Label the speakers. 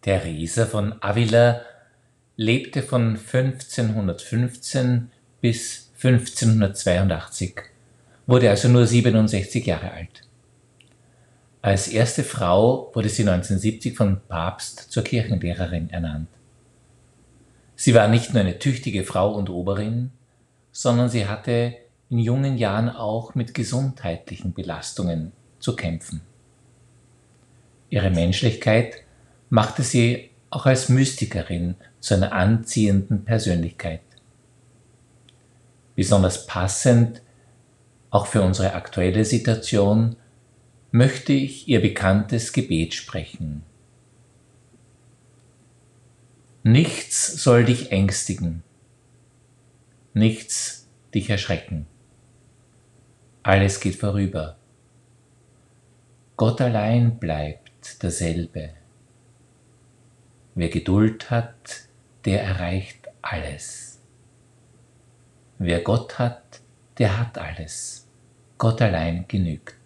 Speaker 1: Teresa von Avila lebte von 1515 bis 1582, wurde also nur 67 Jahre alt. Als erste Frau wurde sie 1970 vom Papst zur Kirchenlehrerin ernannt. Sie war nicht nur eine tüchtige Frau und Oberin, sondern sie hatte in jungen Jahren auch mit gesundheitlichen Belastungen zu kämpfen. Ihre Menschlichkeit machte sie auch als Mystikerin zu einer anziehenden Persönlichkeit. Besonders passend, auch für unsere aktuelle Situation, möchte ich ihr bekanntes Gebet sprechen. Nichts soll dich ängstigen, nichts dich erschrecken. Alles geht vorüber. Gott allein bleibt derselbe. Wer Geduld hat, der erreicht alles. Wer Gott hat, der hat alles. Gott allein genügt.